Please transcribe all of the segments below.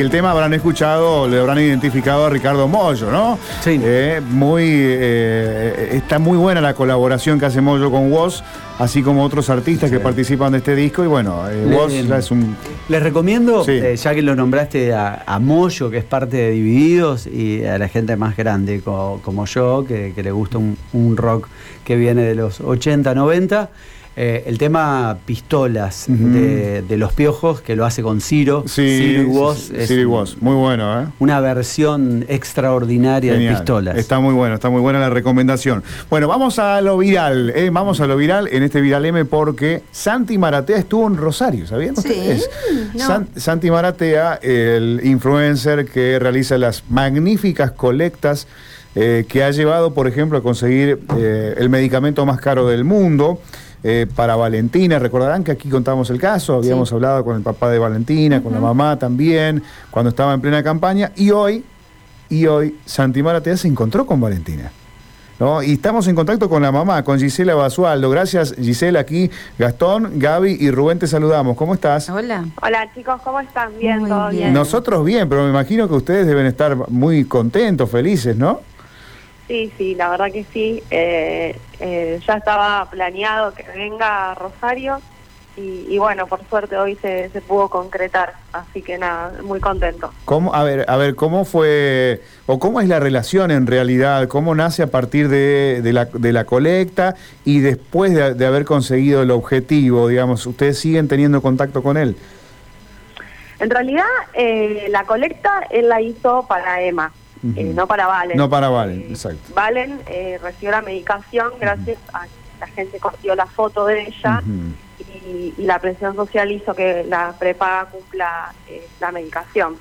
El tema habrán escuchado, le habrán identificado a Ricardo Mollo, ¿no? Sí. Eh, muy, eh, está muy buena la colaboración que hace Mollo con Woz, así como otros artistas que participan de este disco. Y bueno, eh, Woz ya es un. Les recomiendo, Sí. eh, ya que lo nombraste a, a Moyo, que es parte de Divididos, y a la gente más grande co- como yo, que, que le gusta un, un rock que viene de los 80, 90. Eh, el tema Pistolas de, de Los Piojos, que lo hace con Ciro. Sí, Ciro y sí, Woz, sí, Ciro y Woz. Muy bueno, ¿eh? una versión extraordinaria Genial. de Pistolas. Está muy bueno, está muy buena la recomendación. Bueno, vamos a lo viral, ¿eh? vamos a lo viral en este Viral M porque Santi Maratea estuvo en Rosario, ¿sabían Sí, ustedes? no. San- Santi Maratea, el influencer que realiza las magníficas colectas eh, que ha llevado, por ejemplo, a conseguir eh, el medicamento más caro del mundo. Eh, para Valentina, recordarán que aquí contamos el caso, habíamos Sí. hablado con el papá de Valentina, con la mamá también, cuando estaba en plena campaña, y hoy y hoy Santi Maratea se encontró con Valentina. ¿no? Y estamos en contacto con la mamá, con Gisela Basualdo. Gracias, Gisela, aquí. Gastón, Gaby y Rubén te saludamos. ¿Cómo estás? Hola. Hola chicos, ¿cómo están? Bien, Muy todo bien. bien. Nosotros bien, pero me imagino que ustedes deben estar muy contentos, felices, ¿no? Sí, sí, la verdad que sí. Eh, eh, ya estaba planeado que venga a Rosario y, y bueno, por suerte hoy se, se pudo concretar, así que nada, muy contento. ¿Cómo, a ver, a ver, ¿cómo fue o cómo es la relación en realidad? ¿Cómo nace a partir de, de la, de la colecta y después de, de haber conseguido el objetivo, digamos, ustedes siguen teniendo contacto con él? En realidad, eh, la colecta él la hizo para Emma, Eh, no para Valen. No para Valen, Eh, exacto. Valen eh, recibió la medicación gracias a que la gente cogió la foto de ella. Y, y la presión social hizo que la prepaga cumpla eh, la medicación.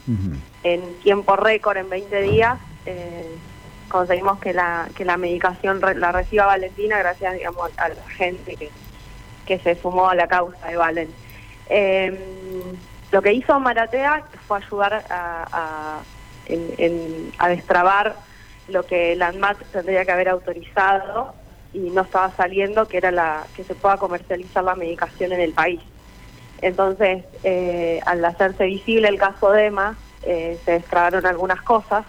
En tiempo récord, en 20 días, eh, conseguimos que la, que la medicación re- la reciba Valentina gracias digamos, a la gente que, que se sumó a la causa de Valen. Eh, lo que hizo Maratea fue ayudar a, a, en- en- a destrabar lo que la ANMAT tendría que haber autorizado y no estaba saliendo, que era la que se pueda comercializar la medicación en el país. Entonces, eh, al hacerse visible el caso de Emma, eh, se destrabaron algunas cosas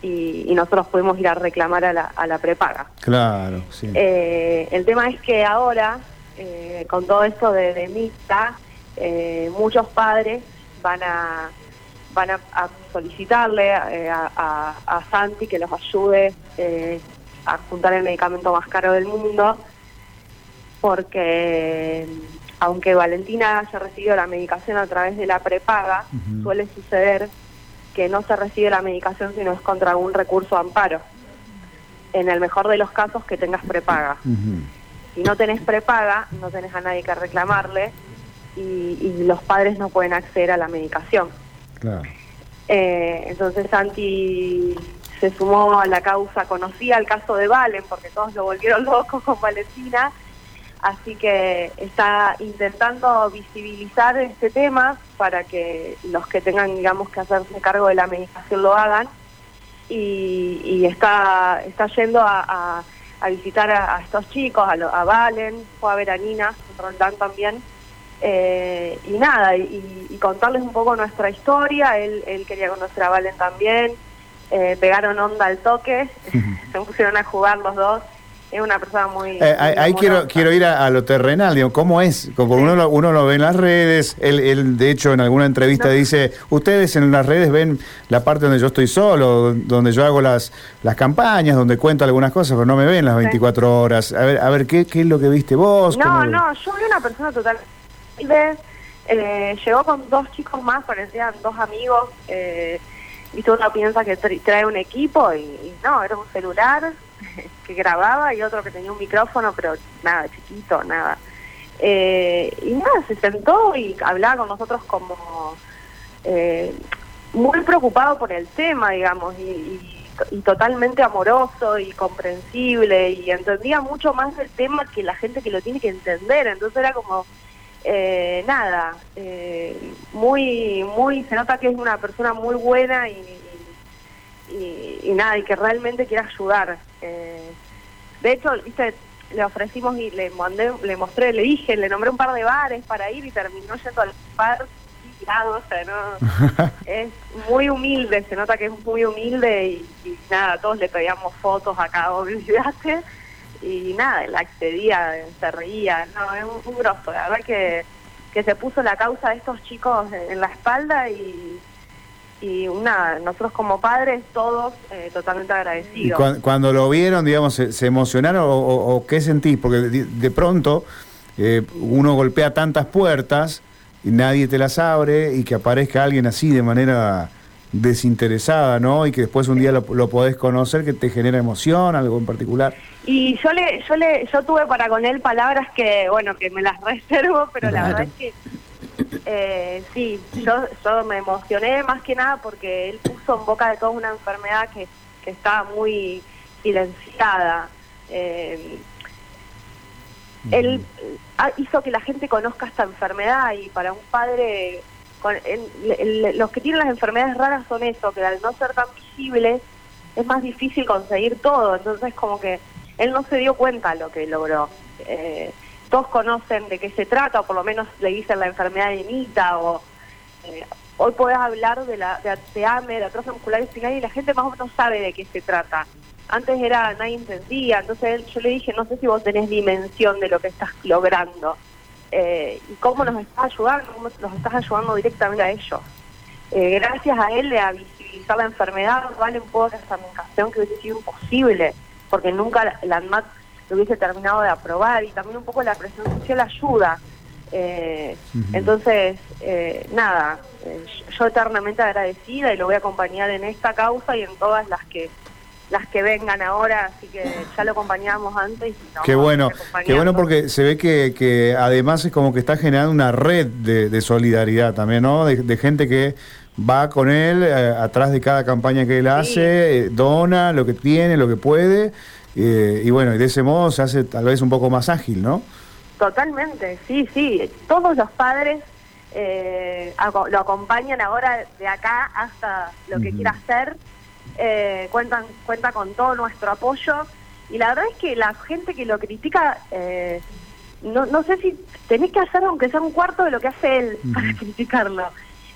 y, y nosotros pudimos ir a reclamar a la, a la prepaga. Claro, sí. Eh, el tema es que ahora, eh, con todo esto de, de mixta, eh, muchos padres van a van a, a solicitarle eh, a, a- a Santi que los ayude eh, a juntar el medicamento más caro del mundo, porque aunque Valentina haya recibido la medicación a través de la prepaga, suele suceder que no se recibe la medicación si no es contra algún recurso de amparo. En el mejor de los casos que tengas prepaga. Si no tenés prepaga, no tenés a nadie que reclamarle y, y los padres no pueden acceder a la medicación. Eh, entonces Santi se sumó a la causa, conocía el caso de Valen porque todos lo volvieron loco con Valentina, así que está intentando visibilizar este tema para que los que tengan, digamos, que hacerse cargo de la medicación lo hagan. Y, está, está yendo a, visitar a, estos chicos, a, a Valen, fue a ver a Nina, Roldán también, eh, y nada, y, y contarles un poco nuestra historia, él, él quería conocer a Valen también, eh, pegaron onda al toque, se pusieron a jugar los dos, es una persona muy... Eh, ahí quiero, quiero ir a, a lo terrenal, digo, ¿cómo es? Como uno, lo, uno lo ve en las redes, él, él, de hecho en alguna entrevista No. dice, ustedes en las redes ven la parte donde yo estoy solo, donde yo hago las, las campañas, donde cuento algunas cosas, pero no me ven las 24 horas. A ver, a ver ¿qué, qué es lo que viste vos? No, ¿Cómo- no, yo vi una persona totalmente... Eh, llegó con dos chicos más, parecían dos amigos. Eh, viste, uno piensa que tra- trae un equipo y, y no, era un celular que grababa y otro que tenía un micrófono, pero nada, chiquito, nada. Eh, y nada, se sentó y hablaba con nosotros como eh, muy preocupado por el tema, digamos, y, y- y totalmente amoroso y comprensible y entendía mucho más del tema que la gente que lo tiene que entender. Entonces era como, eh, nada, eh, muy, muy, se nota que es una persona muy buena y, y, y nada, y que realmente quiere ayudar. Eh, de hecho, viste, le ofrecimos y le mandé, le mostré, le dije, le nombré un par de bares para ir y terminó yendo al bar tirado, o sea, no, es muy humilde, se nota que es muy humilde y, y nada, todos le pedíamos fotos acá, olvídate, y nada, él accedía, se reía, no, es un, un grosso, la verdad que, que se puso la causa de estos chicos en la espalda y y una, nosotros como padres todos eh, totalmente Y agradecidos. cuan- cuando lo vieron, digamos, se, se emocionaron o, o- o qué sentís? Porque de, de pronto eh, uno golpea tantas puertas y nadie te las abre y que aparezca alguien así de manera desinteresada, ¿no? Y que después un día lo, lo podés conocer, que te genera emoción, algo en particular. Y yo le, yo le, yo tuve para con él palabras que, bueno, que me las reservo, pero la verdad es que eh, sí, yo, yo me emocioné más que nada porque él puso en boca de toda una enfermedad que, que estaba muy silenciada. Eh, él ha- hizo que la gente conozca esta enfermedad y para un padre, con- el- el- los que tienen las enfermedades raras son eso, que al no ser tan visibles es más difícil conseguir todo, entonces como que él no se dio cuenta lo que logró. Eh, todos conocen de qué se trata, o por lo menos le dicen la enfermedad de Nita, o eh, hoy podés hablar de la de, de AME, de atrofia muscular espinal, y la gente más o menos sabe de qué se trata. Antes era, nadie entendía, entonces él- yo le dije, no sé si vos tenés dimensión de lo que estás logrando, eh, y cómo nos estás ayudando, cómo nos estás ayudando directamente a ellos. Gracias a él a visibilizar la enfermedad, vale un poco esta medicación que hubiese sido imposible, porque nunca la, ANMAT lo hubiese terminado de aprobar y también un poco la presión social ayuda. Eh. Entonces, eh, nada, eh, yo eternamente agradecida y lo voy a acompañar en esta causa y en todas las que las que vengan ahora, así que ya lo acompañamos antes. Y lo Qué bueno, qué bueno porque se ve que, que además es como que está generando una red de, de solidaridad también, ¿no? De, de gente que va con él eh, atrás de cada campaña que él hace, eh, dona lo que tiene, lo que puede, eh, y bueno, y de ese modo se hace tal vez un poco más ágil, ¿no? Totalmente, sí, sí. Todos los padres eh, aco- lo acompañan ahora de acá hasta lo que quiera hacer. Eh, cuentan, cuenta con todo nuestro apoyo. Y la verdad es que la gente que lo critica, eh, no, no sé si tenés que hacer aunque sea un cuarto de lo que hace él para criticarlo.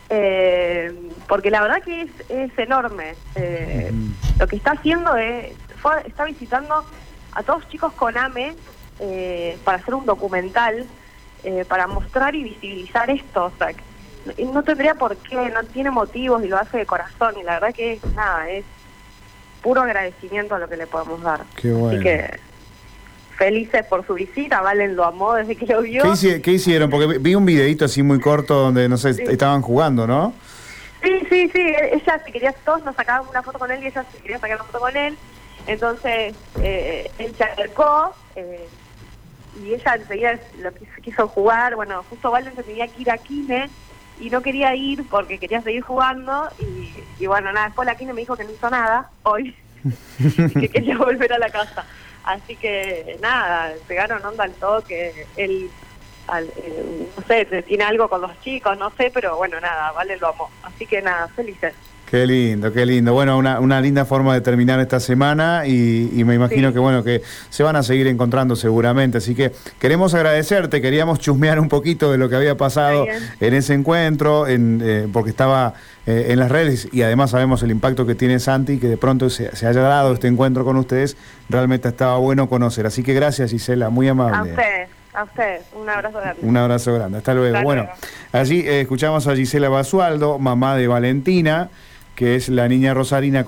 Eh, porque la verdad que es, es enorme. Eh, Lo que está haciendo es, fue- está visitando a todos chicos con AME eh, para hacer un documental, eh, para mostrar y visibilizar esto. O sea, no- no tendría por qué, no tiene motivos y lo hace de corazón. Y la verdad que es nada, es puro agradecimiento a lo que le podemos dar. Qué bueno. Así que felices por su visita, Valen lo amó desde que lo vio. ¿Qué, hici- qué hicieron? Porque vi- un videito así muy corto donde, no sé, Sí. estaban jugando, ¿no? Sí, sí, sí, ella se quería, todos nos sacaban una foto con él y ella se quería sacar una foto con él. Entonces, eh, él se acercó eh, y ella enseguida lo quiso, quiso jugar. Bueno, justo Valen se tenía que ir a Kine y no quería ir porque quería seguir jugando. Y, y bueno, nada, después la Kine me dijo que no hizo nada hoy y que quería volver a la casa. Así que nada, pegaron onda al toque. Él, al- no sé, tiene algo con los chicos, no sé, pero bueno, nada, vale lo amo. Así que nada, felices. Qué lindo, qué lindo. Bueno, una, una linda forma de terminar esta semana y, y me imagino Sí. que bueno que se van a seguir encontrando seguramente. Así que queremos agradecerte, queríamos chusmear un poquito de lo que había pasado en ese encuentro, en, eh, porque estaba eh, en las redes y además sabemos el impacto que tiene Santi, que de pronto se, se haya dado este encuentro con ustedes, realmente estaba bueno conocer. Así que gracias Gisela, muy A amable. usted, a usted, un abrazo grande. Un abrazo grande, hasta luego. Hasta bueno, allí eh, escuchamos a Gisela Basualdo, mamá de Valentina, que es la niña rosarina.